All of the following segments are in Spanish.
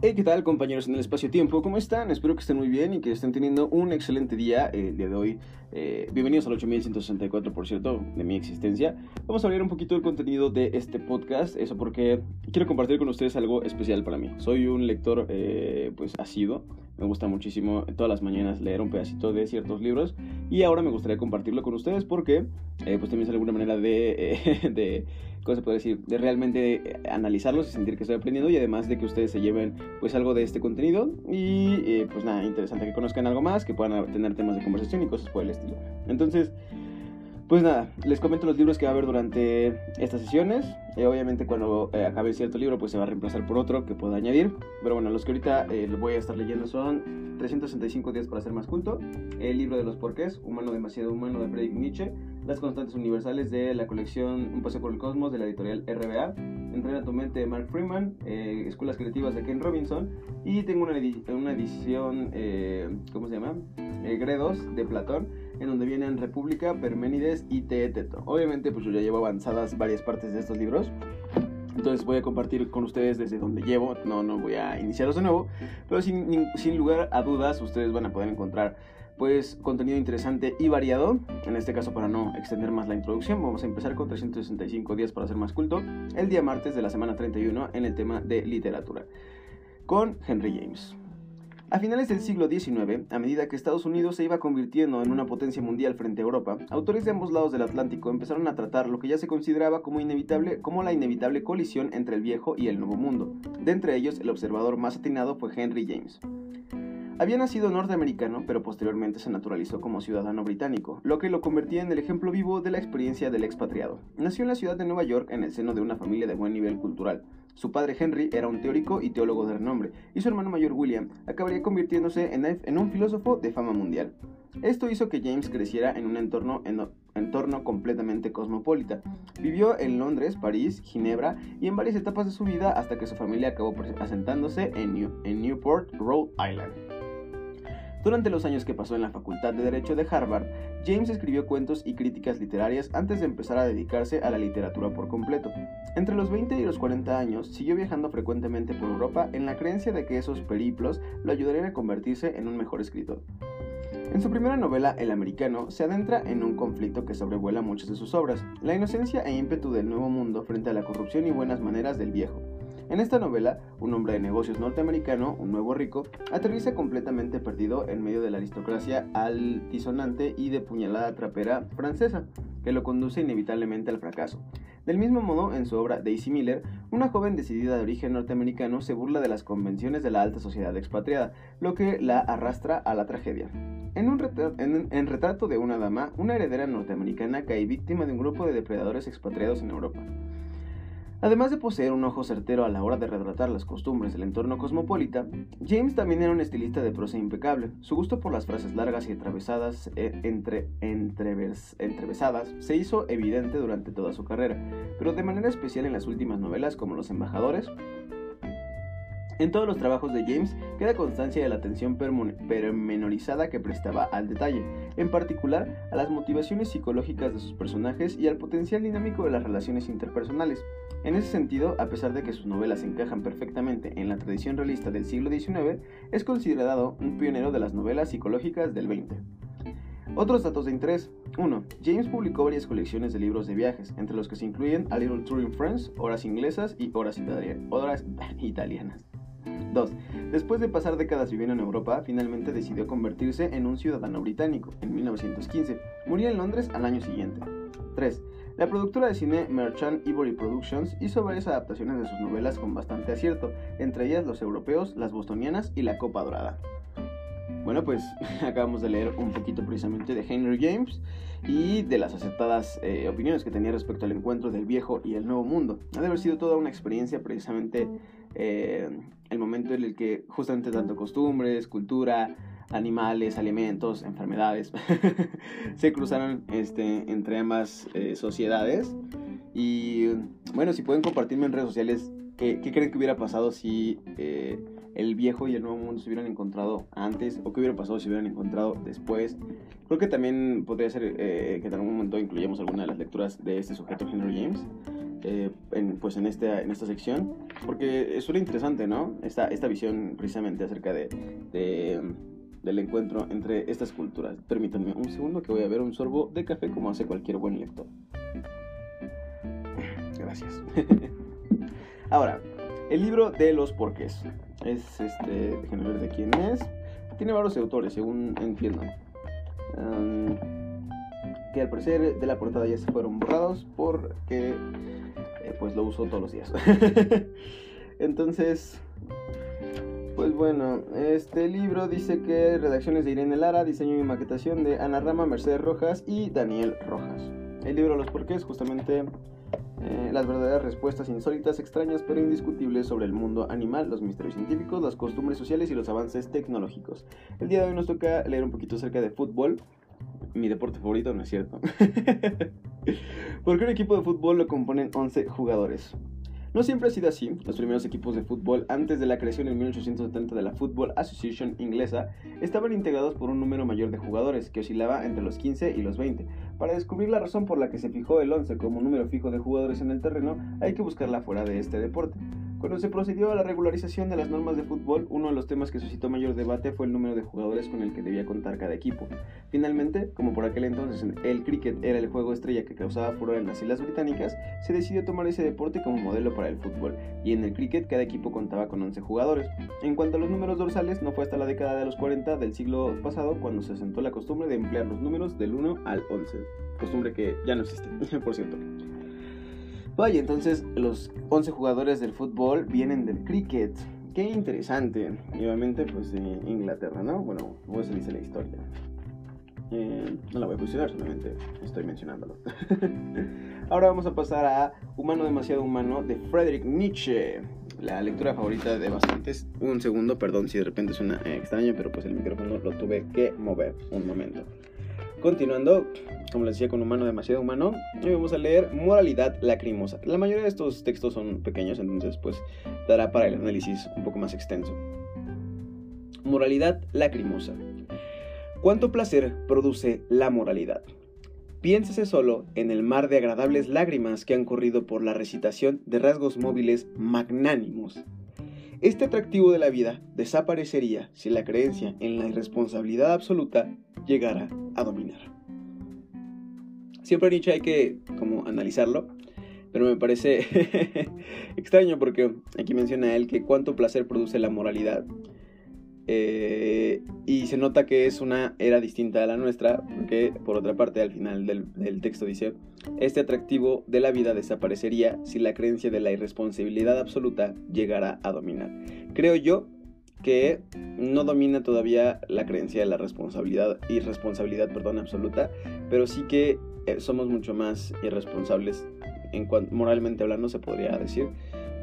Hey, ¿qué tal compañeros en el espacio-tiempo? ¿Cómo están? Espero que estén muy bien y que estén teniendo un excelente día el día de hoy. Eh, bienvenidos al 8164, por cierto, de mi existencia. Vamos a hablar un poquito del contenido de este podcast, eso porque quiero compartir con ustedes algo especial para mí. Soy un lector, eh, pues, asiduo. Me gusta muchísimo todas las mañanas leer un pedacito de ciertos libros y ahora me gustaría compartirlo con ustedes porque, eh, pues, también es alguna manera de, de ¿cómo se puede decir? De realmente analizarlos y sentir que estoy aprendiendo y además de que ustedes se lleven pues algo de este contenido y eh, pues nada, interesante que conozcan algo más, que puedan tener temas de conversación y cosas por el estilo. Entonces, pues nada, les comento los libros que va a haber durante estas sesiones. Eh, obviamente cuando eh, acabe cierto libro pues se va a reemplazar por otro que pueda añadir. Pero bueno, los que ahorita eh, voy a estar leyendo son 365 días para ser más culto, El libro de los porqués, Humano demasiado humano de Friedrich Nietzsche, Las constantes universales de la colección Un paseo por el cosmos de la editorial RBA, Entrena tu mente de Mark Freeman, Escuelas creativas de Ken Robinson y tengo una, una edición, ¿cómo se llama? Gredos de Platón en donde vienen República, Perménides y Teeteto. Obviamente, pues yo ya llevo avanzadas varias partes de estos libros. Entonces voy a compartir con ustedes desde donde llevo, no, no voy a iniciarlos de nuevo, pero sin, sin lugar a dudas ustedes van a poder encontrar pues contenido interesante y variado. En este caso, para no extender más la introducción, vamos a empezar con 365 días para ser más culto, el día martes de la semana 31 en el tema de literatura, con Henry James. A finales del siglo XIX, a medida que Estados Unidos se iba convirtiendo en una potencia mundial frente a Europa, autores de ambos lados del Atlántico empezaron a tratar lo que ya se consideraba como inevitable, como la inevitable colisión entre el viejo y el nuevo mundo. De entre ellos, el observador más atinado fue Henry James. Había nacido norteamericano, pero posteriormente se naturalizó como ciudadano británico, lo que lo convertía en el ejemplo vivo de la experiencia del expatriado. Nació en la ciudad de Nueva York en el seno de una familia de buen nivel cultural. Su padre Henry era un teórico y teólogo de renombre, y su hermano mayor William acabaría convirtiéndose en, un filósofo de fama mundial. Esto hizo que James creciera en un entorno, completamente cosmopolita. Vivió en Londres, París, Ginebra y en varias etapas de su vida hasta que su familia acabó asentándose en, en Newport, Rhode Island. Durante los años que pasó en la Facultad de Derecho de Harvard, James escribió cuentos y críticas literarias antes de empezar a dedicarse a la literatura por completo. Entre los 20 y los 40 años, siguió viajando frecuentemente por Europa en la creencia de que esos periplos lo ayudarían a convertirse en un mejor escritor. En su primera novela, El americano, se adentra en un conflicto que sobrevuela muchas de sus obras, la inocencia e ímpetu del nuevo mundo frente a la corrupción y buenas maneras del viejo. En esta novela, un hombre de negocios norteamericano, un nuevo rico, aterriza completamente perdido en medio de la aristocracia altisonante y de puñalada trapera francesa, que lo conduce inevitablemente al fracaso. Del mismo modo, en su obra Daisy Miller, una joven decidida de origen norteamericano se burla de las convenciones de la alta sociedad expatriada, lo que la arrastra a la tragedia. En, un en retrato de una dama, una heredera norteamericana cae víctima de un grupo de depredadores expatriados en Europa. Además de poseer un ojo certero a la hora de retratar las costumbres del entorno cosmopolita, James también era un estilista de prosa impecable. Su gusto por las frases largas y atravesadas, eh, entre, entrevesadas se hizo evidente durante toda su carrera, pero de manera especial en las últimas novelas como Los Embajadores, en todos los trabajos de James queda constancia de la atención pormenorizada que prestaba al detalle, en particular a las motivaciones psicológicas de sus personajes y al potencial dinámico de las relaciones interpersonales. En ese sentido, a pesar de que sus novelas encajan perfectamente en la tradición realista del siglo XIX, es considerado un pionero de las novelas psicológicas del XX. Otros datos de interés. 1. James publicó varias colecciones de libros de viajes, entre los que se incluyen A Little Tour in France, Horas Inglesas y Horas, Italianas. 2. Después de pasar décadas viviendo en Europa, finalmente decidió convertirse en un ciudadano británico en 1915. Murió en Londres al año siguiente. 3. La productora de cine Merchant Ivory Productions hizo varias adaptaciones de sus novelas con bastante acierto, entre ellas Los Europeos, Las Bostonianas y La Copa Dorada. Bueno, pues acabamos de leer un poquito precisamente de Henry James y de las aceptadas eh, opiniones que tenía respecto al encuentro del viejo y el nuevo mundo. Ha de haber sido toda una experiencia precisamente eh, el momento en el que justamente tanto costumbres, cultura, animales, alimentos, enfermedades se cruzaron este, entre ambas eh, sociedades. Y bueno, si pueden compartirme en redes sociales qué, creen que hubiera pasado si eh, el viejo y el nuevo mundo se hubieran encontrado antes o qué hubiera pasado si hubieran encontrado después. Creo que también podría ser eh, que en algún momento incluyamos alguna de las lecturas de este sujeto Henry James. Eh, pues en, este, en esta sección, porque suena interesante, ¿no? Esta, esta visión precisamente acerca de, del encuentro entre estas culturas. Permítanme un segundo que voy a ver un sorbo de café como hace cualquier buen lector. Gracias. Ahora, el libro de los porqués. Es este, déjenme ver de quién es. Tiene varios autores, según entiendo. que al parecer de la portada ya se fueron borrados porque eh, pues lo uso todos los días. Entonces, pues bueno, este libro dice que redacciones de Irene Lara, diseño y maquetación de Ana Rama, Mercedes Rojas y Daniel Rojas. El libro Los Porqués, justamente eh, las verdaderas respuestas insólitas, extrañas pero indiscutibles sobre el mundo animal, los misterios científicos, las costumbres sociales y los avances tecnológicos. El día de hoy nos toca leer un poquito acerca de fútbol. Mi deporte favorito, no es cierto. Porque un equipo de fútbol lo componen 11 jugadores. No siempre ha sido así. Los primeros equipos de fútbol antes de la creación en 1870 de la Football Association inglesa estaban integrados por un número mayor de jugadores, que oscilaba entre los 15 y los 20. Para descubrir la razón por la que se fijó el 11 como número fijo de jugadores en el terreno, hay que buscarla fuera de este deporte. Cuando se procedió a la regularización de las normas de fútbol, uno de los temas que suscitó mayor debate fue el número de jugadores con el que debía contar cada equipo. Finalmente, como por aquel entonces el cricket era el juego estrella que causaba furor en las Islas Británicas, se decidió tomar ese deporte como modelo para el fútbol, y en el cricket cada equipo contaba con 11 jugadores. En cuanto a los números dorsales, no fue hasta la década de los 40 del siglo pasado cuando se asentó la costumbre de emplear los números del 1 al 11, costumbre que ya no existe, por cierto. Vaya, entonces los 11 jugadores del fútbol vienen del cricket. Qué interesante. Y obviamente, pues de Inglaterra, ¿no? Bueno, se dice la historia. Eh, no la voy a posicionar, solamente estoy mencionándolo. Ahora vamos a pasar a Humano demasiado humano de Friedrich Nietzsche. La lectura favorita de bastantes. Un segundo, perdón si de repente suena eh, extraño, pero pues el micrófono lo tuve que mover un momento. Continuando, como les decía, con humano demasiado humano, hoy vamos a leer Moralidad lacrimosa. La mayoría de estos textos son pequeños, entonces pues dará para el análisis un poco más extenso. Moralidad lacrimosa. ¿Cuánto placer produce la moralidad? Piénsese solo en el mar de agradables lágrimas que han corrido por la recitación de rasgos móviles magnánimos. Este atractivo de la vida desaparecería si la creencia en la irresponsabilidad absoluta llegara a dominar. Siempre Nietzsche hay que como analizarlo, pero me parece extraño porque aquí menciona él que cuánto placer produce la moralidad. Eh, y se nota que es una era distinta a la nuestra, porque por otra parte al final del, del, texto dice, este atractivo de la vida desaparecería si la creencia de la irresponsabilidad absoluta llegara a dominar. Creo yo que no domina todavía la creencia de la responsabilidad, irresponsabilidad perdón, absoluta, pero sí que eh, somos mucho más irresponsables, en moralmente hablando se podría decir.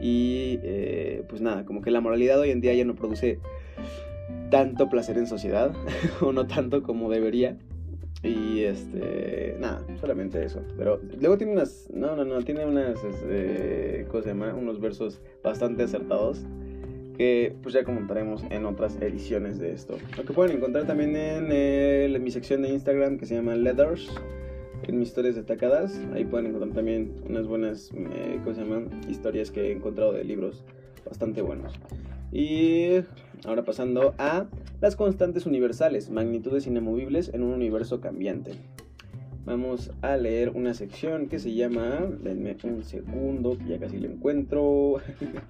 Y eh, pues nada, como que la moralidad hoy en día ya no produce tanto placer en sociedad, o no tanto como debería. Y este, nada, solamente eso. Pero luego tiene unas, no, no, no, tiene unas, este, ¿cómo se llama? Unos versos bastante acertados que pues ya comentaremos en otras ediciones de esto. Lo que pueden encontrar también en, mi sección de Instagram que se llama Leathers, en mis historias destacadas. Ahí pueden encontrar también unas buenas, eh, ¿cómo se llaman? Historias que he encontrado de libros bastante buenos. Y ahora pasando a las constantes universales, magnitudes inamovibles en un universo cambiante. Vamos a leer una sección que se llama, denme un segundo, ya casi lo encuentro,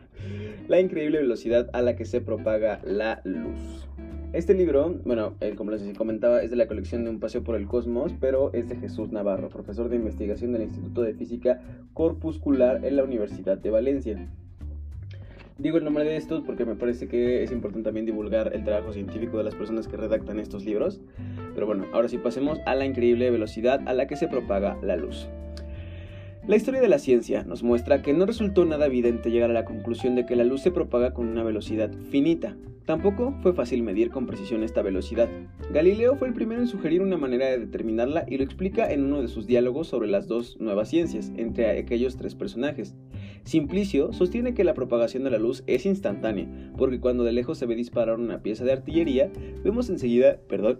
la increíble velocidad a la que se propaga la luz. Este libro, bueno, eh, como les comentaba, es de la colección de Un Paseo por el Cosmos, pero es de Jesús Navarro, profesor de investigación del Instituto de Física Corpuscular en la Universidad de Valencia. Digo el nombre de estos porque me parece que es importante también divulgar el trabajo científico de las personas que redactan estos libros. Pero bueno, ahora sí pasemos a la increíble velocidad a la que se propaga la luz. La historia de la ciencia nos muestra que no resultó nada evidente llegar a la conclusión de que la luz se propaga con una velocidad finita. Tampoco fue fácil medir con precisión esta velocidad. Galileo fue el primero en sugerir una manera de determinarla y lo explica en uno de sus diálogos sobre las dos nuevas ciencias, entre aquellos tres personajes. Simplicio sostiene que la propagación de la luz es instantánea, porque cuando de lejos se ve disparar una pieza de artillería, vemos enseguida, perdón,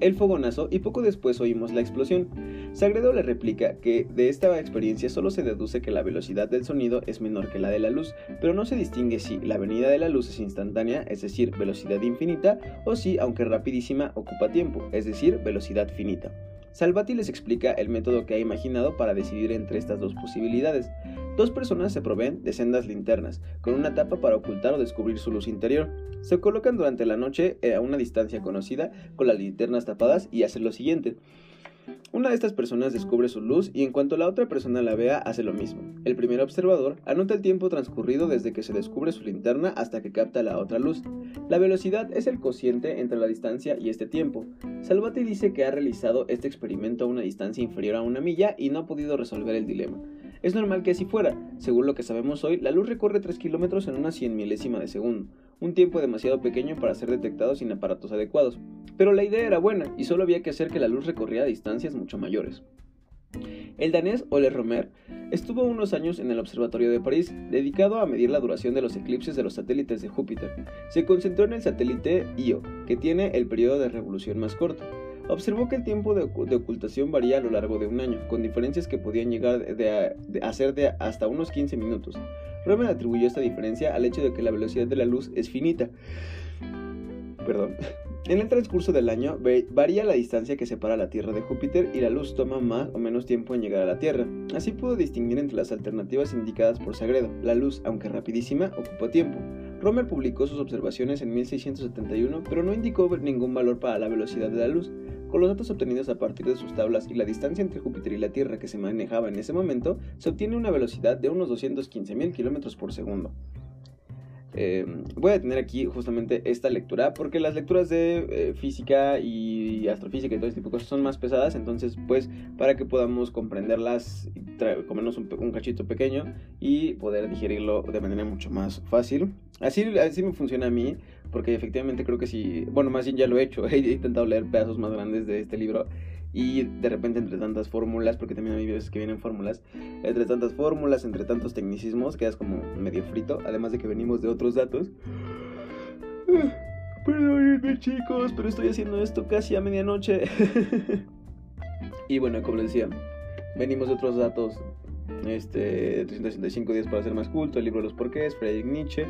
el fogonazo y poco después oímos la explosión. Sagredo le replica que de esta experiencia solo se deduce que la velocidad del sonido es menor que la de la luz, pero no se distingue si la venida de la luz es instantánea, es decir, velocidad infinita, o si, aunque rapidísima, ocupa tiempo, es decir, velocidad finita. Salvati les explica el método que ha imaginado para decidir entre estas dos posibilidades. Dos personas se proveen de sendas linternas, con una tapa para ocultar o descubrir su luz interior. Se colocan durante la noche a una distancia conocida con las linternas tapadas y hacen lo siguiente. Una de estas personas descubre su luz y en cuanto la otra persona la vea hace lo mismo. El primer observador anota el tiempo transcurrido desde que se descubre su linterna hasta que capta la otra luz. La velocidad es el cociente entre la distancia y este tiempo. Salvati dice que ha realizado este experimento a una distancia inferior a una milla y no ha podido resolver el dilema. Es normal que así fuera. Según lo que sabemos hoy, la luz recorre 3 kilómetros en una cien milésima de segundo, un tiempo demasiado pequeño para ser detectado sin aparatos adecuados. Pero la idea era buena y solo había que hacer que la luz recorriera distancias mucho mayores. El danés Ole Romer estuvo unos años en el Observatorio de París, dedicado a medir la duración de los eclipses de los satélites de Júpiter. Se concentró en el satélite Io, que tiene el periodo de revolución más corto. Observó que el tiempo de, ocultación varía a lo largo de un año, con diferencias que podían llegar a ser de hasta unos 15 minutos. Romer atribuyó esta diferencia al hecho de que la velocidad de la luz es finita. Perdón. En el transcurso del año varía la distancia que separa la Tierra de Júpiter y la luz toma más o menos tiempo en llegar a la Tierra. Así pudo distinguir entre las alternativas indicadas por Sagredo. La luz, aunque rapidísima, ocupa tiempo. Romer publicó sus observaciones en 1671, pero no indicó ningún valor para la velocidad de la luz. Con los datos obtenidos a partir de sus tablas y la distancia entre Júpiter y la Tierra que se manejaba en ese momento, se obtiene una velocidad de unos 215.000 km por segundo. Eh, voy a tener aquí justamente esta lectura porque las lecturas de eh, física y astrofísica y todo este tipo de cosas son más pesadas, entonces pues para que podamos comprenderlas, comernos un, un, cachito pequeño y poder digerirlo de manera mucho más fácil. Así, así me funciona a mí, porque efectivamente creo que sí, bueno, más bien ya lo he hecho, he intentado leer pedazos más grandes de este libro y de repente entre tantas fórmulas, porque también hay veces que vienen fórmulas, entre tantas fórmulas, entre tantos tecnicismos, quedas como medio frito, además de que venimos de otros datos. Perdónenme chicos, pero estoy haciendo esto casi a medianoche. y bueno, como les decía, venimos de otros datos. Este, 365 días para ser más culto, el libro de los porqués, Friedrich Nietzsche,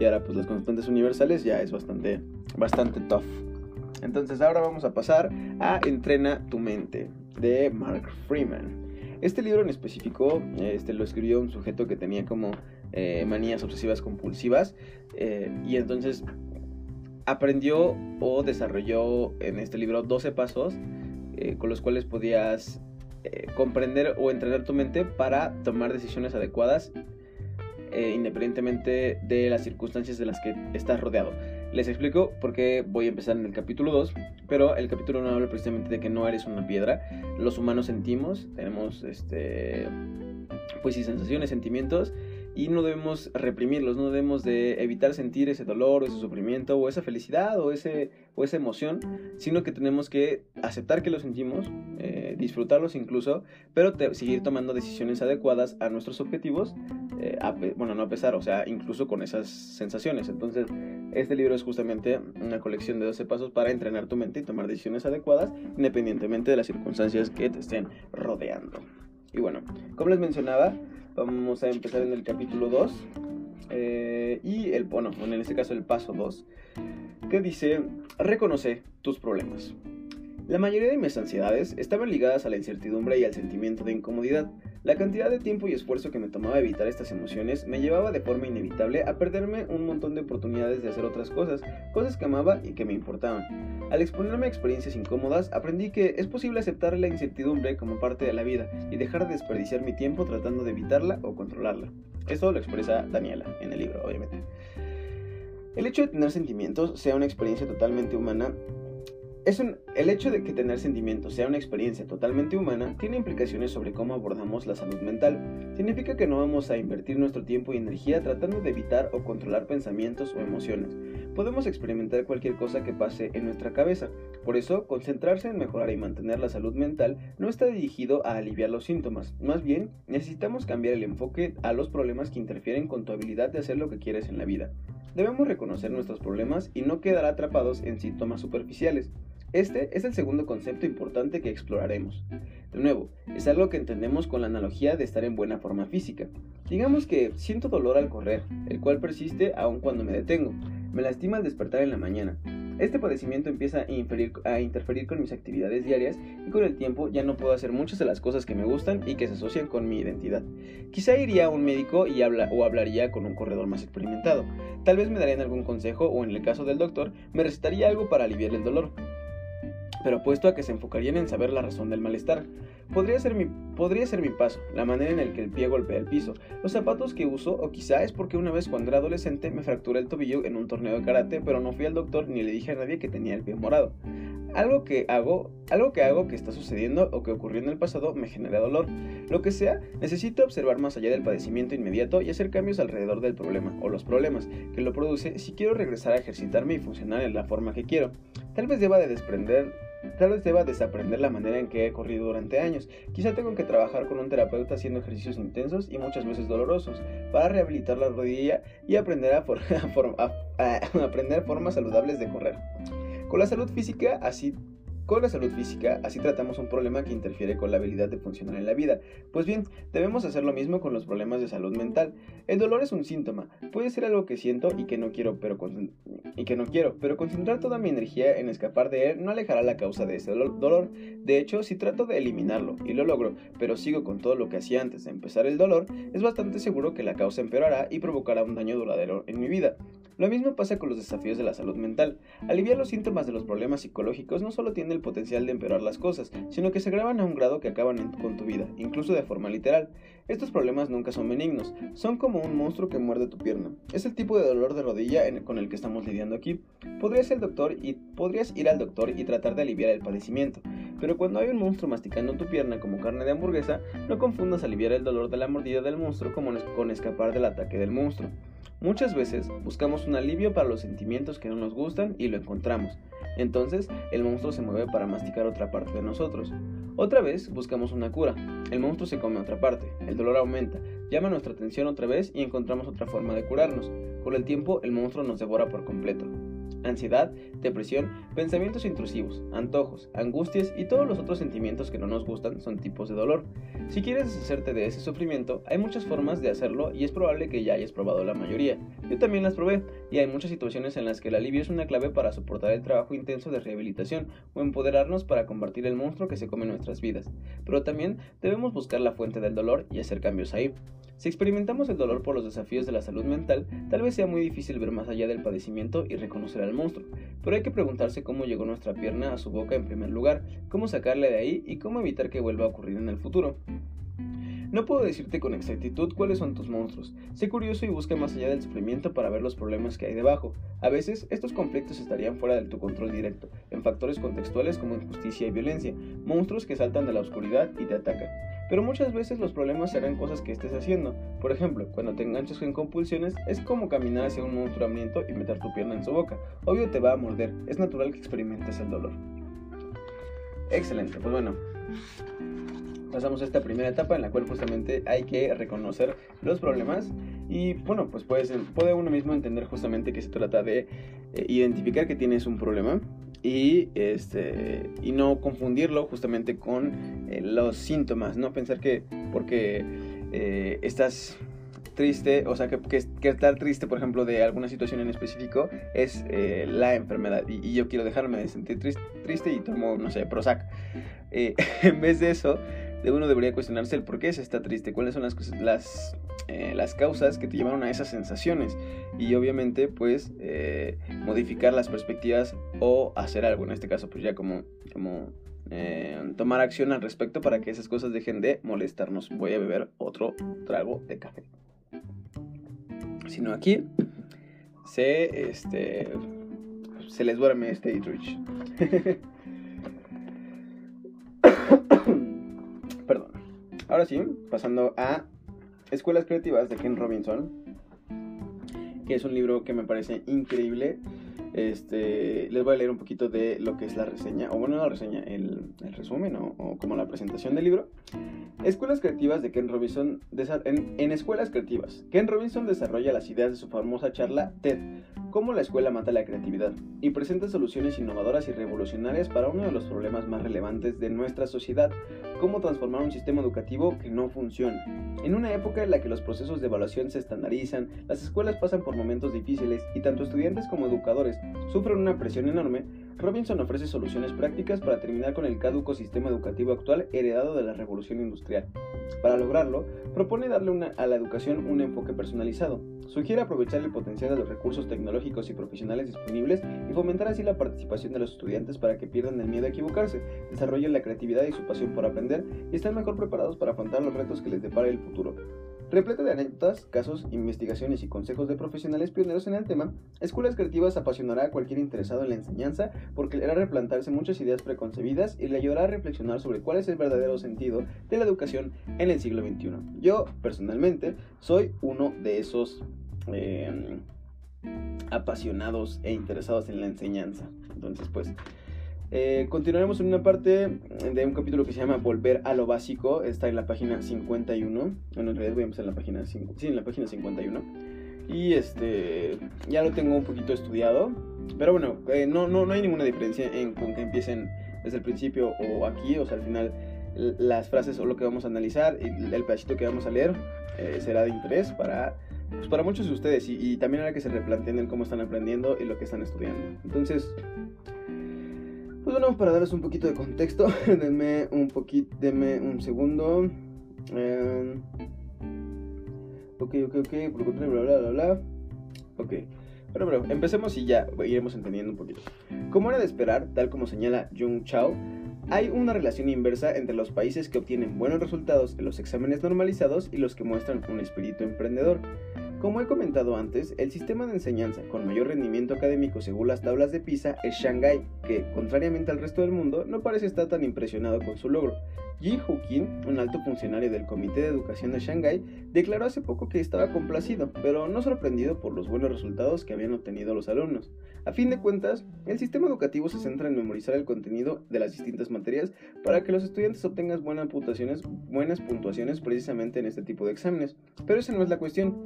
y ahora pues las constantes universales ya es bastante, bastante tough. Entonces ahora vamos a pasar a Entrena tu mente de Mark Freeman. Este libro en específico este, lo escribió un sujeto que tenía como eh, manías obsesivas compulsivas eh, y entonces aprendió o desarrolló en este libro 12 pasos eh, con los cuales podías comprender o entrenar tu mente para tomar decisiones adecuadas independientemente de las circunstancias de las que estás rodeado. Les explico por qué voy a empezar en el capítulo 2, pero el capítulo 1 habla precisamente de que no eres una piedra. Los humanos sentimos, tenemos este pues sí sensaciones, sentimientos y no debemos reprimirlos, no debemos de evitar sentir ese dolor ese sufrimiento o esa felicidad o, ese, o esa emoción, sino que tenemos que aceptar que lo sentimos, eh, disfrutarlos incluso, pero seguir tomando decisiones adecuadas a nuestros objetivos, eh, bueno, no a pesar, o sea, incluso con esas sensaciones. Entonces, este libro es justamente una colección de 12 pasos para entrenar tu mente y tomar decisiones adecuadas independientemente de las circunstancias que te estén rodeando. Y bueno, como les mencionaba, Vamos a empezar en el capítulo 2. Eh, y el, bueno, en este caso el paso 2, que dice, reconoce tus problemas. La mayoría de mis ansiedades estaban ligadas a la incertidumbre y al sentimiento de incomodidad. La cantidad de tiempo y esfuerzo que me tomaba evitar estas emociones me llevaba de forma inevitable a perderme un montón de oportunidades de hacer otras cosas, cosas que amaba y que me importaban. Al exponerme a experiencias incómodas, aprendí que es posible aceptar la incertidumbre como parte de la vida y dejar de desperdiciar mi tiempo tratando de evitarla o controlarla. Esto lo expresa Daniela en el libro, obviamente. El hecho de tener sentimientos sea una experiencia totalmente humana es el hecho de que tener sentimientos sea una experiencia totalmente humana tiene implicaciones sobre cómo abordamos la salud mental. Significa que no vamos a invertir nuestro tiempo y energía tratando de evitar o controlar pensamientos o emociones. Podemos experimentar cualquier cosa que pase en nuestra cabeza. Por eso, concentrarse en mejorar y mantener la salud mental no está dirigido a aliviar los síntomas. Más bien, necesitamos cambiar el enfoque a los problemas que interfieren con tu habilidad de hacer lo que quieres en la vida. Debemos reconocer nuestros problemas y no quedar atrapados en síntomas superficiales. Este es el segundo concepto importante que exploraremos. De nuevo, es algo que entendemos con la analogía de estar en buena forma física. Digamos que siento dolor al correr, el cual persiste aun cuando me detengo. Me lastima al despertar en la mañana. Este padecimiento empieza a, a, interferir con mis actividades diarias y con el tiempo ya no puedo hacer muchas de las cosas que me gustan y que se asocian con mi identidad. Quizá iría a un médico y habla, o hablaría con un corredor más experimentado. Tal vez me darían algún consejo o en el caso del doctor me recetaría algo para aliviar el dolor pero apuesto a que se enfocarían en saber la razón del malestar. Podría ser, mi, podría ser mi paso, la manera en la que el pie golpea el piso, los zapatos que uso o quizá es porque una vez cuando era adolescente me fracturé el tobillo en un torneo de karate pero no fui al doctor ni le dije a nadie que tenía el pie morado. Algo que hago, algo que hago que está sucediendo o que ocurrió en el pasado me genera dolor. Lo que sea, necesito observar más allá del padecimiento inmediato y hacer cambios alrededor del problema o los problemas que lo produce si quiero regresar a ejercitarme y funcionar en la forma que quiero. Tal vez deba de desprender Tal vez deba desaprender la manera en que he corrido durante años. Quizá tengo que trabajar con un terapeuta haciendo ejercicios intensos y muchas veces dolorosos para rehabilitar la rodilla y aprender, formas saludables de correr. Con la salud física así con la salud física, así tratamos un problema que interfiere con la habilidad de funcionar en la vida. Pues bien, debemos hacer lo mismo con los problemas de salud mental. El dolor es un síntoma, puede ser algo que siento y que no quiero, pero y que no quiero, pero concentrar toda mi energía en escapar de él no alejará la causa de ese dolor. De hecho, si trato de eliminarlo y lo logro, pero sigo con todo lo que hacía antes de empezar el dolor, es bastante seguro que la causa empeorará y provocará un daño duradero en mi vida. Lo mismo pasa con los desafíos de la salud mental. Aliviar los síntomas de los problemas psicológicos no solo tiene el potencial de empeorar las cosas, sino que se agravan a un grado que acaban con tu vida, incluso de forma literal. Estos problemas nunca son benignos, son como un monstruo que muerde tu pierna. Es el tipo de dolor de rodilla con el que estamos lidiando aquí. Podrías ir, al doctor y, podrías ir al doctor y tratar de aliviar el padecimiento, pero cuando hay un monstruo masticando tu pierna como carne de hamburguesa, no confundas aliviar el dolor de la mordida del monstruo como con escapar del ataque del monstruo. Muchas veces buscamos un alivio para los sentimientos que no nos gustan y lo encontramos. Entonces el monstruo se mueve para masticar otra parte de nosotros. Otra vez buscamos una cura. El monstruo se come otra parte. El dolor aumenta. Llama nuestra atención otra vez y encontramos otra forma de curarnos. Con el tiempo el monstruo nos devora por completo ansiedad, depresión, pensamientos intrusivos, antojos, angustias y todos los otros sentimientos que no nos gustan son tipos de dolor. Si quieres deshacerte de ese sufrimiento, hay muchas formas de hacerlo y es probable que ya hayas probado la mayoría. Yo también las probé y hay muchas situaciones en las que el alivio es una clave para soportar el trabajo intenso de rehabilitación o empoderarnos para combatir el monstruo que se come nuestras vidas. Pero también debemos buscar la fuente del dolor y hacer cambios ahí. Si experimentamos el dolor por los desafíos de la salud mental, tal vez sea muy difícil ver más allá del padecimiento y reconocer al monstruo, pero hay que preguntarse cómo llegó nuestra pierna a su boca en primer lugar, cómo sacarla de ahí y cómo evitar que vuelva a ocurrir en el futuro. No puedo decirte con exactitud cuáles son tus monstruos. Sé curioso y busca más allá del sufrimiento para ver los problemas que hay debajo. A veces, estos conflictos estarían fuera de tu control directo, factores contextuales como injusticia y violencia, monstruos que saltan de la oscuridad y te atacan. Pero muchas veces los problemas serán cosas que estés haciendo. Por ejemplo, cuando te enganchas en compulsiones, es como caminar hacia un monstruo hambriento y meter tu pierna en su boca. Obvio te va a morder, es natural que experimentes el dolor. Excelente, pues bueno. Pasamos a esta primera etapa en la cual justamente hay que reconocer los problemas y bueno, pues puede, puede uno mismo entender justamente que se trata de eh, identificar que tienes un problema y, este, y no confundirlo justamente con eh, los síntomas, no pensar que porque eh, estás triste, o sea, que, que, estar triste, por ejemplo, de alguna situación en específico es eh, la enfermedad y, yo quiero dejarme de sentir triste, triste y tomo, no sé, Prozac. en vez de eso, de uno debería cuestionarse el por qué se está triste, cuáles son las, las, eh, las causas que te llevaron a esas sensaciones y obviamente pues eh, modificar las perspectivas o hacer algo, en este caso pues ya como, como eh, tomar acción al respecto para que esas cosas dejen de molestarnos. Voy a beber otro trago de café. Sino aquí se, este, se les duerme este Dietrich. Ahora sí, pasando a Escuelas Creativas de Ken Robinson, que es un libro que me parece increíble. Este, les voy a leer un poquito de lo que es la reseña, o bueno, la reseña, el, resumen o, como la presentación del libro. Escuelas Creativas de Ken Robinson, en Escuelas Creativas, Ken Robinson desarrolla las ideas de su famosa charla TED cómo la escuela mata la creatividad y presenta soluciones innovadoras y revolucionarias para uno de los problemas más relevantes de nuestra sociedad, cómo transformar un sistema educativo que no funciona. En una época en la que los procesos de evaluación se estandarizan, las escuelas pasan por momentos difíciles y tanto estudiantes como educadores sufren una presión enorme, Robinson ofrece soluciones prácticas para terminar con el caduco sistema educativo actual heredado de la revolución industrial. Para lograrlo, propone darle a la educación un enfoque personalizado. Sugiere aprovechar el potencial de los recursos tecnológicos y profesionales disponibles y fomentar así la participación de los estudiantes para que pierdan el miedo a equivocarse, desarrollen la creatividad y su pasión por aprender y estén mejor preparados para afrontar los retos que les depara el futuro. Repleta de anécdotas, casos, investigaciones y consejos de profesionales pioneros en el tema, Escuelas Creativas apasionará a cualquier interesado en la enseñanza porque le hará replantarse muchas ideas preconcebidas y le ayudará a reflexionar sobre cuál es el verdadero sentido de la educación en el siglo XXI. Yo, personalmente, soy uno de esos em, apasionados e interesados en la enseñanza. Entonces, pues, eh, continuaremos en una parte de un capítulo que se llama Volver a lo básico. Está en la página 51. Bueno, en realidad voy a empezar en la página, sí, en la página 51. Y este, ya lo tengo un poquito estudiado. Pero bueno, eh, no, no, no hay ninguna diferencia en con que empiecen desde el principio o aquí. O sea, al final las frases o lo que vamos a analizar, el, el pedacito que vamos a leer, eh, será de interés para, pues para muchos de ustedes. Y, y también hará que se replanteen cómo están aprendiendo y lo que están estudiando. Entonces, pues bueno, para darles un poquito de contexto, denme un poquito, denme un segundo. Eh, ok, ok, ok, por control, bla, bla, bla, bla. Ok. Pero, pero, empecemos y ya iremos entendiendo un poquito. Como era de esperar, tal como señala Jung Chao, hay una relación inversa entre los países que obtienen buenos resultados en los exámenes normalizados y los que muestran un espíritu emprendedor. Como he comentado antes, el sistema de enseñanza con mayor rendimiento académico según las tablas de PISA es Shanghái, que, contrariamente al resto del mundo, no parece estar tan impresionado con su logro. Ji Kin, un alto funcionario del Comité de Educación de Shanghái, declaró hace poco que estaba complacido, pero no sorprendido por los buenos resultados que habían obtenido los alumnos. A fin de cuentas, el sistema educativo se centra en memorizar el contenido de las distintas materias para que los estudiantes obtengan buenas puntuaciones, buenas puntuaciones precisamente en este tipo de exámenes. Pero esa no es la cuestión.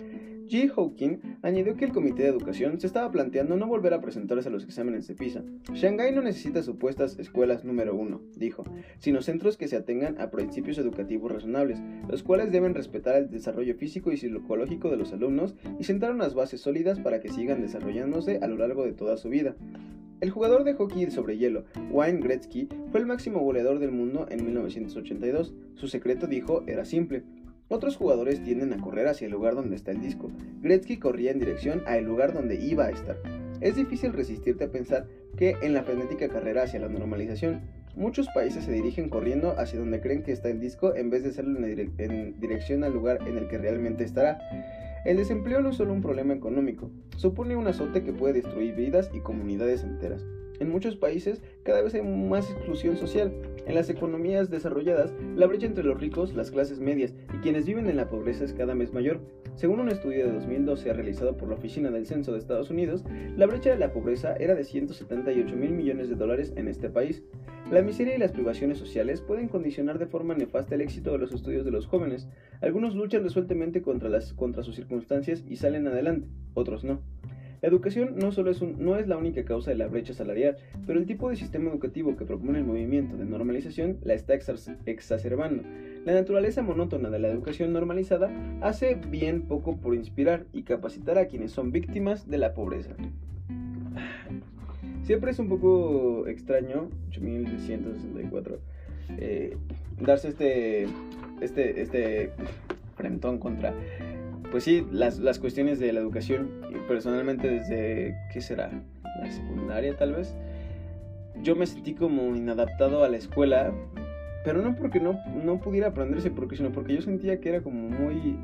G. Hawking añadió que el Comité de Educación se estaba planteando no volver a presentarse a los exámenes de PISA. Shanghái no necesita supuestas escuelas número uno, dijo, sino centros que se atengan a principios educativos razonables, los cuales deben respetar el desarrollo físico y psicológico de los alumnos y sentar unas bases sólidas para que sigan desarrollándose a lo largo de toda su vida. El jugador de hockey sobre hielo, Wayne Gretzky, fue el máximo goleador del mundo en 1982. Su secreto, dijo, era simple, otros jugadores tienden a correr hacia el lugar donde está el disco. Gretzky corría en dirección al lugar donde iba a estar. Es difícil resistirte a pensar que en la frenética carrera hacia la normalización, muchos países se dirigen corriendo hacia donde creen que está el disco en vez de hacerlo en, dirección al lugar en el que realmente estará. El desempleo no es solo un problema económico, supone un azote que puede destruir vidas y comunidades enteras. En muchos países cada vez hay más exclusión social. En las economías desarrolladas, la brecha entre los ricos, las clases medias y quienes viven en la pobreza es cada vez mayor. Según un estudio de 2012 realizado por la Oficina del Censo de Estados Unidos, la brecha de la pobreza era de 178 mil millones de dólares en este país. La miseria y las privaciones sociales pueden condicionar de forma nefasta el éxito de los estudios de los jóvenes. Algunos luchan resueltamente contra, contra sus circunstancias y salen adelante, otros no. La educación no solo es, no es la única causa de la brecha salarial, pero el tipo de sistema educativo que propone el movimiento de normalización la está exacerbando. La naturaleza monótona de la educación normalizada hace bien poco por inspirar y capacitar a quienes son víctimas de la pobreza. Siempre es un poco extraño, 8164, eh, darse este, este, este frentón contra pues sí, las, las cuestiones de la educación, personalmente desde, ¿qué será? La secundaria tal vez, yo me sentí como inadaptado a la escuela, pero no porque no, no pudiera aprenderse, porque, sino porque yo sentía que era como muy...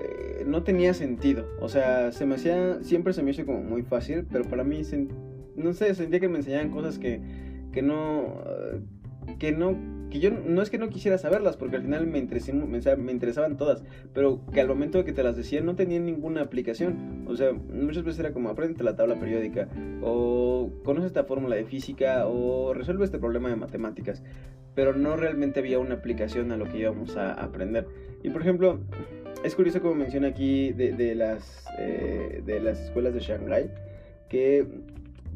Eh, no tenía sentido, o sea, se me hacía, siempre se me hizo como muy fácil, pero para mí, no sé, sentía que me enseñaban cosas que, que no, que no que yo no es que no quisiera saberlas, porque al final me, me, interesaban todas, pero que al momento de que te las decían no tenían ninguna aplicación. O sea, muchas veces era como aprende la tabla periódica, o conoce esta fórmula de física, o resuelve este problema de matemáticas, pero no realmente había una aplicación a lo que íbamos a aprender. Y por ejemplo, es curioso como menciona aquí de, las, eh, de las escuelas de Shanghai, que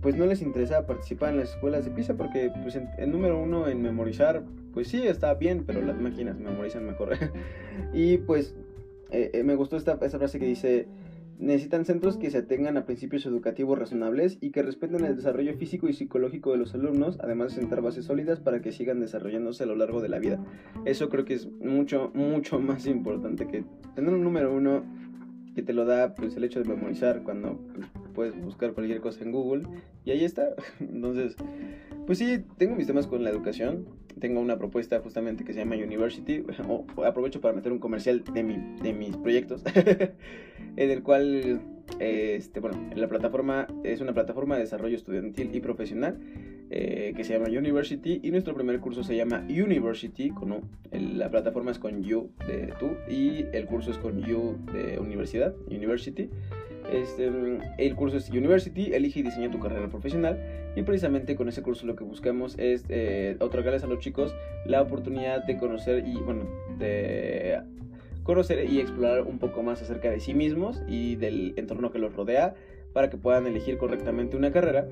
pues no les interesa participar en las escuelas de PISA porque pues el número uno en memorizar, pues sí, está bien, pero las máquinas memorizan mejor. y pues eh, eh, me gustó esta, esta frase que dice, necesitan centros que se atengan a principios educativos razonables y que respeten el desarrollo físico y psicológico de los alumnos, además de sentar bases sólidas para que sigan desarrollándose a lo largo de la vida. Eso creo que es mucho, mucho más importante que tener un número uno que te lo da pues el hecho de memorizar cuando pues, puedes buscar cualquier cosa en Google y ahí está. Entonces, pues sí, tengo mis temas con la educación. Tengo una propuesta justamente que se llama University. aprovecho para meter un comercial de, mi, de mis proyectos. en el cual, este, bueno, la plataforma es una plataforma de desarrollo estudiantil y profesional eh, que se llama University y nuestro primer curso se llama University con U. la plataforma es con U de tú y el curso es con U de universidad, University. Este, el curso es University, elige y diseña tu carrera profesional. Y precisamente con ese curso lo que buscamos es eh, otorgarles a los chicos la oportunidad de conocer y bueno, de conocer y explorar un poco más acerca de sí mismos y del entorno que los rodea para que puedan elegir correctamente una carrera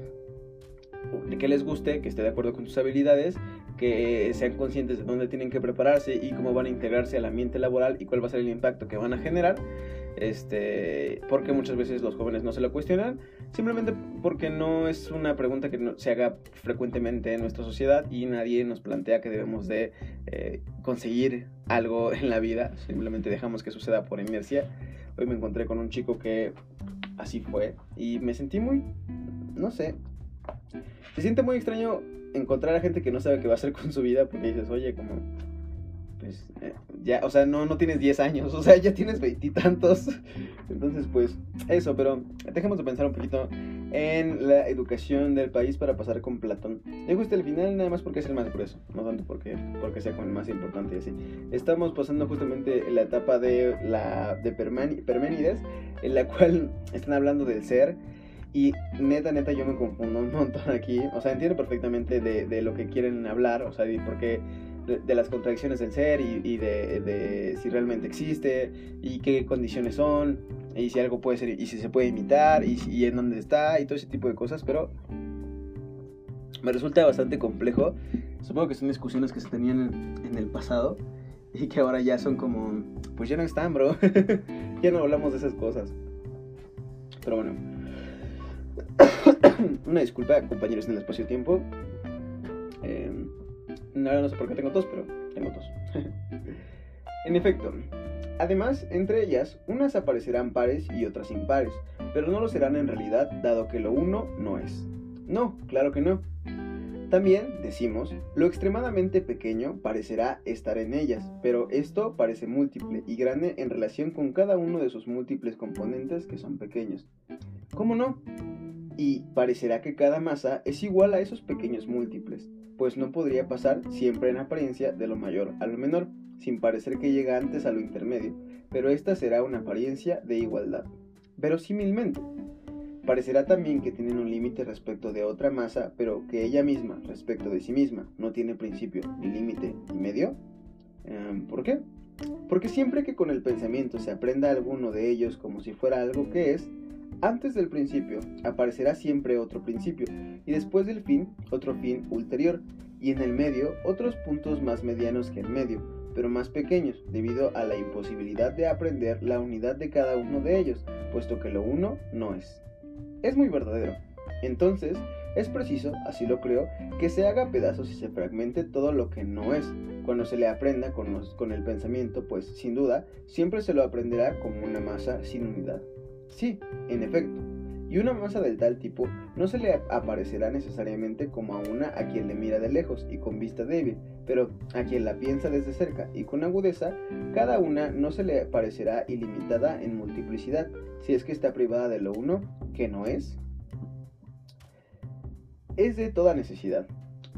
que les guste, que esté de acuerdo con sus habilidades, que sean conscientes de dónde tienen que prepararse y cómo van a integrarse al ambiente laboral y cuál va a ser el impacto que van a generar. Este, porque muchas veces los jóvenes no se lo cuestionan, simplemente porque no es una pregunta que se haga frecuentemente en nuestra sociedad y nadie nos plantea que debemos de eh, conseguir algo en la vida, simplemente dejamos que suceda por inercia. Hoy me encontré con un chico que así fue y me sentí muy, no sé, se siente muy extraño encontrar a gente que no sabe qué va a hacer con su vida porque dices, oye, como, pues, eh, ya, o sea, no, no tienes 10 años, o sea, ya tienes veintitantos. Entonces, pues, eso, pero dejemos de pensar un poquito en la educación del país para pasar con Platón. Dejo este el final nada más porque es el más grueso, no tanto porque, porque sea como el más importante y así. Estamos pasando justamente la etapa de la de Perménides, en la cual están hablando del ser y neta, neta, yo me confundo un montón aquí. O sea, entiendo perfectamente de, de lo que quieren hablar, o sea, porque de, de las contradicciones del ser y, de, de, si realmente existe y qué condiciones son y si algo puede ser y si se puede imitar y, y en dónde está y todo ese tipo de cosas, pero me resulta bastante complejo. Supongo que son discusiones que se tenían en, en el pasado y que ahora ya son como, pues ya no están, bro. ya no hablamos de esas cosas. Pero bueno. Una disculpa, compañeros en el espacio-tiempo. Eh, no, no sé por qué tengo tos, pero tengo tos. en efecto, además, entre ellas, unas aparecerán pares y otras impares, pero no lo serán en realidad, dado que lo uno no es. No, claro que no. También, decimos, lo extremadamente pequeño parecerá estar en ellas, pero esto parece múltiple y grande en relación con cada uno de sus múltiples componentes que son pequeños. ¿Cómo no? Y parecerá que cada masa es igual a esos pequeños múltiples, pues no podría pasar siempre en apariencia de lo mayor a lo menor, sin parecer que llega antes a lo intermedio, pero esta será una apariencia de igualdad. Verosímilmente, parecerá también que tienen un límite respecto de otra masa, pero que ella misma, respecto de sí misma, no tiene principio, ni límite, ni medio. Em, ¿Por qué? Porque siempre que con el pensamiento se aprenda alguno de ellos como si fuera algo que es, antes del principio aparecerá siempre otro principio y después del fin otro fin ulterior y en el medio otros puntos más medianos que el medio, pero más pequeños debido a la imposibilidad de aprender la unidad de cada uno de ellos, puesto que lo uno no es. Es muy verdadero. Entonces, es preciso, así lo creo, que se haga pedazos y se fragmente todo lo que no es, cuando se le aprenda con, con el pensamiento, pues sin duda, siempre se lo aprenderá como una masa sin unidad. Sí, en efecto. Y una masa del tal tipo no se le aparecerá necesariamente como a una a quien le mira de lejos y con vista débil, pero a quien la piensa desde cerca y con agudeza, cada una no se le parecerá ilimitada en multiplicidad, si es que está privada de lo uno, que no es. Es de toda necesidad.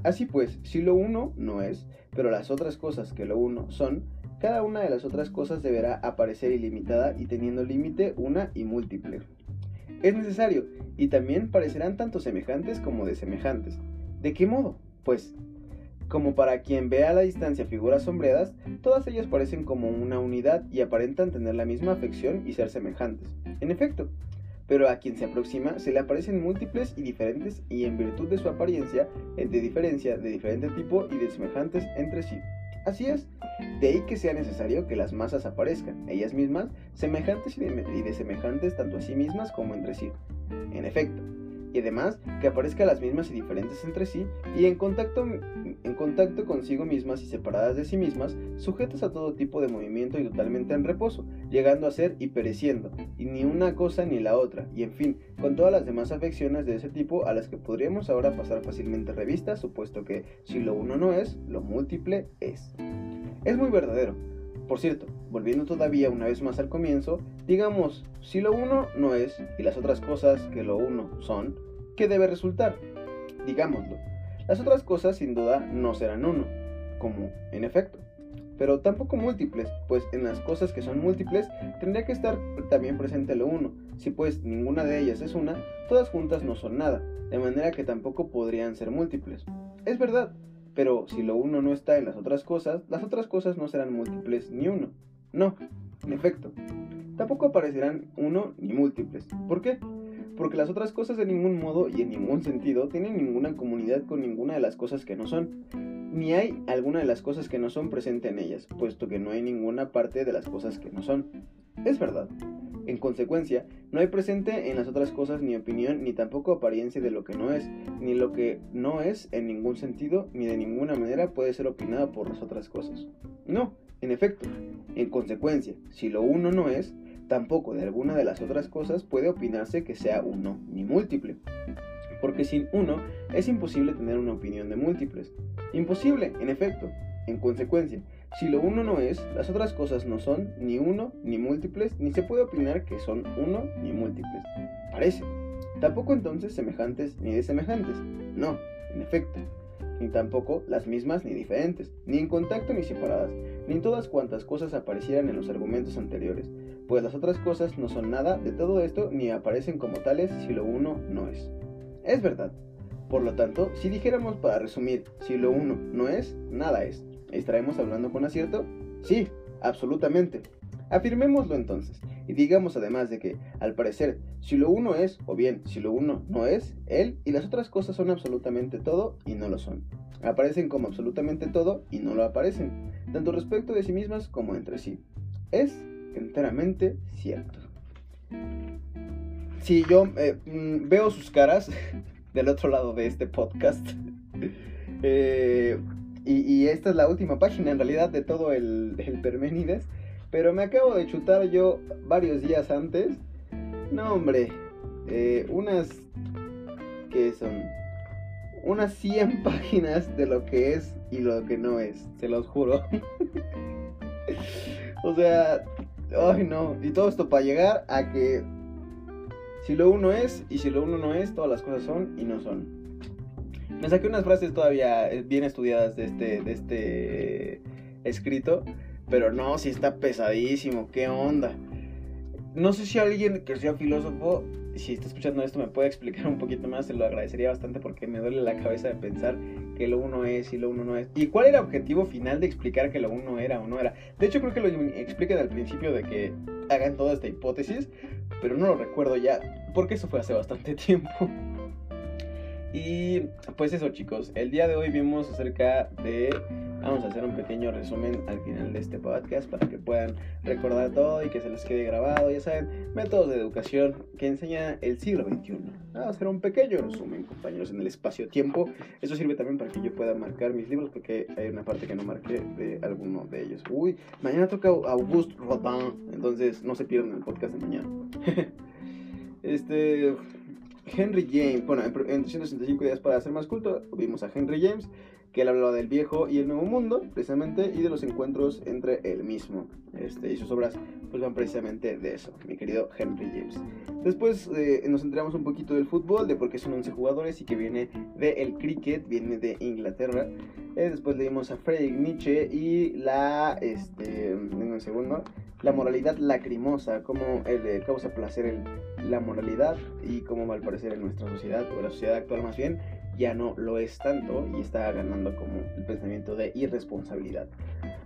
Así pues, si lo uno no es, pero las otras cosas que lo uno son, cada una de las otras cosas deberá aparecer ilimitada y teniendo límite una y múltiple. Es necesario, y también parecerán tanto semejantes como desemejantes. ¿De qué modo? Pues, Como para quien ve a la distancia figuras sombreadas, todas ellas parecen como una unidad y aparentan tener la misma afección y ser semejantes. En efecto, pero a quien se aproxima se le aparecen múltiples y diferentes y en virtud de su apariencia, de diferencia de diferente tipo y de semejantes entre sí. Así es, de ahí que sea necesario que las masas aparezcan, ellas mismas, semejantes y de, semejantes tanto a sí mismas como entre sí. En efecto, y además que aparezcan las mismas y diferentes entre sí y en contacto, en contacto consigo mismas y separadas de sí mismas, sujetas a todo tipo de movimiento y totalmente en reposo, llegando a ser y pereciendo, y ni una cosa ni la otra, y en fin, con todas las demás afecciones de ese tipo a las que podríamos ahora pasar fácilmente revista, supuesto que si lo uno no es, lo múltiple es. Es muy verdadero. Por cierto, volviendo todavía una vez más al comienzo, digamos, si lo uno no es y las otras cosas que lo uno son, ¿qué debe resultar? Digámoslo, las otras cosas sin duda no serán uno, como en efecto, pero tampoco múltiples, pues en las cosas que son múltiples tendría que estar también presente lo uno. Si pues ninguna de ellas es una, todas juntas no son nada, de manera que tampoco podrían ser múltiples. Es verdad, pero si lo uno no está en las otras cosas, las otras cosas no serán múltiples ni uno. No, en efecto. Tampoco aparecerán uno ni múltiples. ¿Por qué? Porque las otras cosas de ningún modo y en ningún sentido tienen ninguna comunidad con ninguna de las cosas que no son. Ni hay alguna de las cosas que no son presente en ellas, puesto que no hay ninguna parte de las cosas que no son. Es verdad. En consecuencia, no hay presente en las otras cosas ni opinión ni tampoco apariencia de lo que no es, ni lo que no es en ningún sentido ni de ninguna manera puede ser opinado por las otras cosas. No, en efecto, en consecuencia, si lo uno no es, tampoco de alguna de las otras cosas puede opinarse que sea uno ni múltiple. Porque sin uno es imposible tener una opinión de múltiples. Imposible, en efecto. En consecuencia, si lo uno no es, las otras cosas no son ni uno ni múltiples, ni se puede opinar que son uno ni múltiples. Parece. Tampoco entonces semejantes ni desemejantes. No, en efecto. Ni tampoco las mismas ni diferentes, ni en contacto ni separadas, ni todas cuantas cosas aparecieran en los argumentos anteriores, pues las otras cosas no son nada de todo esto ni aparecen como tales si lo uno no es. Es verdad. Por lo tanto, si dijéramos para resumir, si lo uno no es, nada es. ¿Estaremos hablando con acierto? Sí, absolutamente. Afirmémoslo entonces, y digamos además de que, al parecer, si lo uno es, o bien si lo uno no es, él y las otras cosas son absolutamente todo y no lo son. Aparecen como absolutamente todo y no lo aparecen, tanto respecto de sí mismas como entre sí. Es enteramente cierto. Si yo eh, mm, veo sus caras del otro lado de este podcast, eh, y, esta es la última página en realidad de todo el, el Perménides. Pero me acabo de chutar yo varios días antes. No, hombre. Eh, unas... ¿Qué son? Unas 100 páginas de lo que es y lo que no es. Se los juro. o sea... Ay, no. Y todo esto para llegar a que... Si lo uno es y si lo uno no es, todas las cosas son y no son. Me saqué unas frases todavía eh, bien estudiadas de este, de este escrito, pero no, si está pesadísimo, qué onda. No sé si alguien que sea filósofo, si está escuchando esto, me puede explicar un poquito más, se lo agradecería bastante porque me duele la cabeza de pensar que lo uno es y lo uno no es. ¿Y cuál era el objetivo final de explicar que lo uno era o no era? De hecho, creo que lo explican al principio de que hagan toda esta hipótesis, pero no lo recuerdo ya, porque eso fue hace bastante tiempo. Y pues eso chicos, el día de hoy vimos acerca de... Vamos a hacer un pequeño resumen al final de este podcast para que puedan recordar todo y que se les quede grabado. Ya saben, métodos de educación que enseña el siglo XXI. Vamos a hacer un pequeño resumen, compañeros, en el espacio-tiempo. Eso sirve también para que yo pueda marcar mis libros porque hay una parte que no marqué de alguno de ellos. Uy, mañana toca Auguste Rodin, entonces no se pierdan el podcast de mañana. este, Henry James, bueno, en 365 días para ser más culto, vimos a Henry James, que él hablaba del viejo y el nuevo mundo, precisamente, y de los encuentros entre el mismo. Este, y sus obras pues van precisamente de eso, mi querido Henry James. Después eh, nos centramos un poquito del fútbol, de por qué son 11 jugadores y que viene del cricket, viene de Inglaterra. Eh, después leímos a Friedrich Nietzsche y la, este, en un segundo, la moralidad lacrimosa, cómo eh, causa placer el, la moralidad y cómo al parecer en nuestra sociedad, o la sociedad actual más bien, ya no lo es tanto y está ganando como el pensamiento de irresponsabilidad.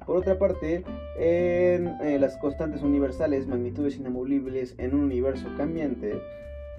Por otra parte, en eh, las constantes universales, magnitudes inamovibles en un universo cambiante,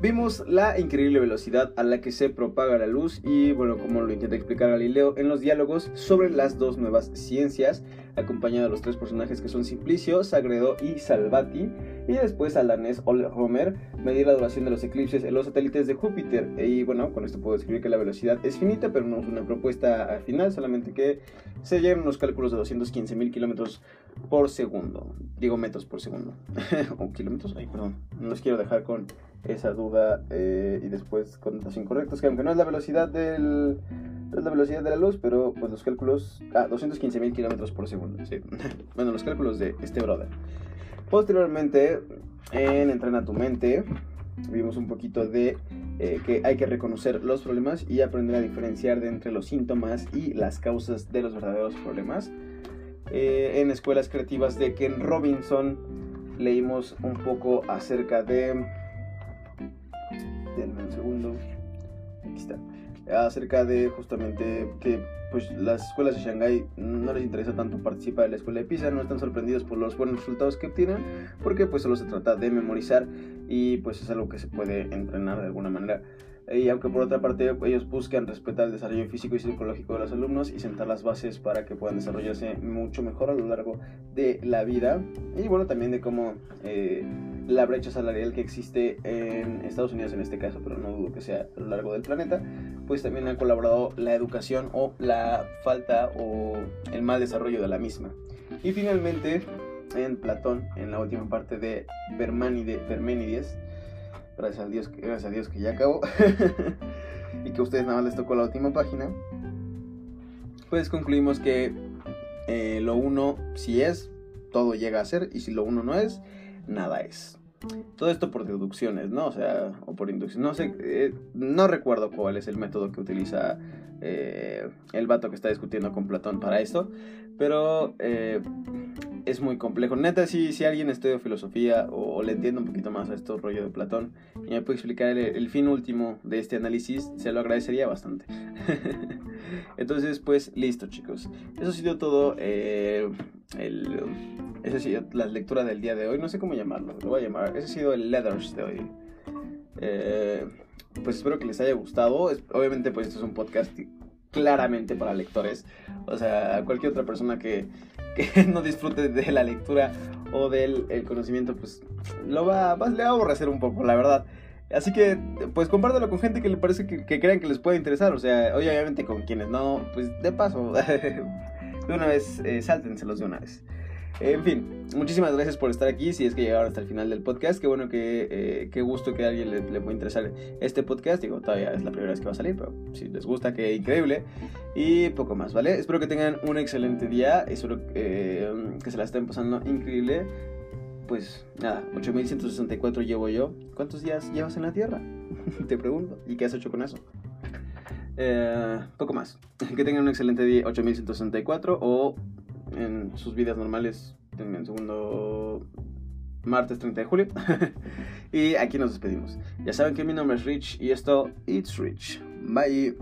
Vimos la increíble velocidad a la que se propaga la luz y bueno, como lo intenta explicar Galileo en los diálogos sobre las dos nuevas ciencias, acompañado de los tres personajes que son Simplicio, Sagredo y Salvati, y después al danés Ole Homer, medir la duración de los eclipses en los satélites de Júpiter. Y bueno, con esto puedo describir que la velocidad es finita, pero no es una propuesta final, solamente que se llegan unos cálculos de 215 mil kilómetros por segundo. Digo metros por segundo. o kilómetros, ay, perdón. No los quiero dejar con esa duda eh, y después con datos incorrectos, que aunque no es la velocidad del es la velocidad de la luz, pero pues los cálculos, ah, 215 mil kilómetros por segundo, sí. bueno, los cálculos de este brother. Posteriormente, en Entrena tu mente, vimos un poquito de eh, que hay que reconocer los problemas y aprender a diferenciar de entre los síntomas y las causas de los verdaderos problemas. Eh, en escuelas creativas de Ken Robinson leímos un poco acerca de denme un segundo. Aquí está. Acerca de justamente que pues las escuelas de Shanghái no les interesa tanto participar en la escuela de Pisa, no están sorprendidos por los buenos resultados que obtienen, porque pues solo se trata de memorizar y pues es algo que se puede entrenar de alguna manera. Y aunque por otra parte ellos buscan respetar el desarrollo físico y psicológico de los alumnos y sentar las bases para que puedan desarrollarse mucho mejor a lo largo de la vida. Y bueno, también de cómo eh, la brecha salarial que existe en Estados Unidos en este caso, pero no dudo que sea a lo largo del planeta, pues también ha colaborado la educación o la falta o el mal desarrollo de la misma. Y finalmente, en Platón, en la última parte de Perménides, gracias a Dios, gracias a Dios que ya acabó, y que a ustedes nada más les tocó la última página, pues concluimos que eh, lo uno si es, todo llega a ser, y si lo uno no es, nada es. Todo esto por deducciones, ¿no? O sea, o por inducción. No sé, eh, no recuerdo cuál es el método que utiliza eh, el vato que está discutiendo con Platón para esto, pero eh, es muy complejo. Neta, si, si alguien estudia filosofía o, le entiende un poquito más a esto rollo de Platón y me puede explicar el, fin último de este análisis, se lo agradecería bastante. Entonces, pues listo, chicos. Eso ha sido todo. El esa ha sido la lectura del día de hoy. No sé cómo llamarlo. Lo voy a llamar. Ese ha sido el Leathers de hoy. Eh, pues espero que les haya gustado. obviamente, pues esto es un podcast claramente para lectores. O sea, cualquier otra persona que, que no disfrute de la lectura o del conocimiento, pues lo va, va, le va a aborrecer un poco, la verdad. Así que, pues compártelo con gente que le parece que, que crean que les puede interesar. O sea, obviamente con quienes no, pues de paso, una vez, eh, sáltenselos de una vez. En fin, muchísimas gracias por estar aquí. Si es que llegaron hasta el final del podcast, qué bueno que eh, qué gusto que a alguien le, pueda interesar este podcast. Digo, todavía es la primera vez que va a salir, pero si les gusta, qué increíble. Y poco más, ¿vale? Espero que tengan un excelente día. Espero eh, que se la estén pasando increíble. Pues nada, 8164 llevo yo. ¿Cuántos días llevas en la Tierra? Te pregunto. ¿Y qué has hecho con eso? Eh, poco más. Que tengan un excelente día 8164 o en sus vidas normales en segundo martes 30 de julio. y aquí nos despedimos. Ya saben que mi nombre es Rich y esto It's Rich. Bye.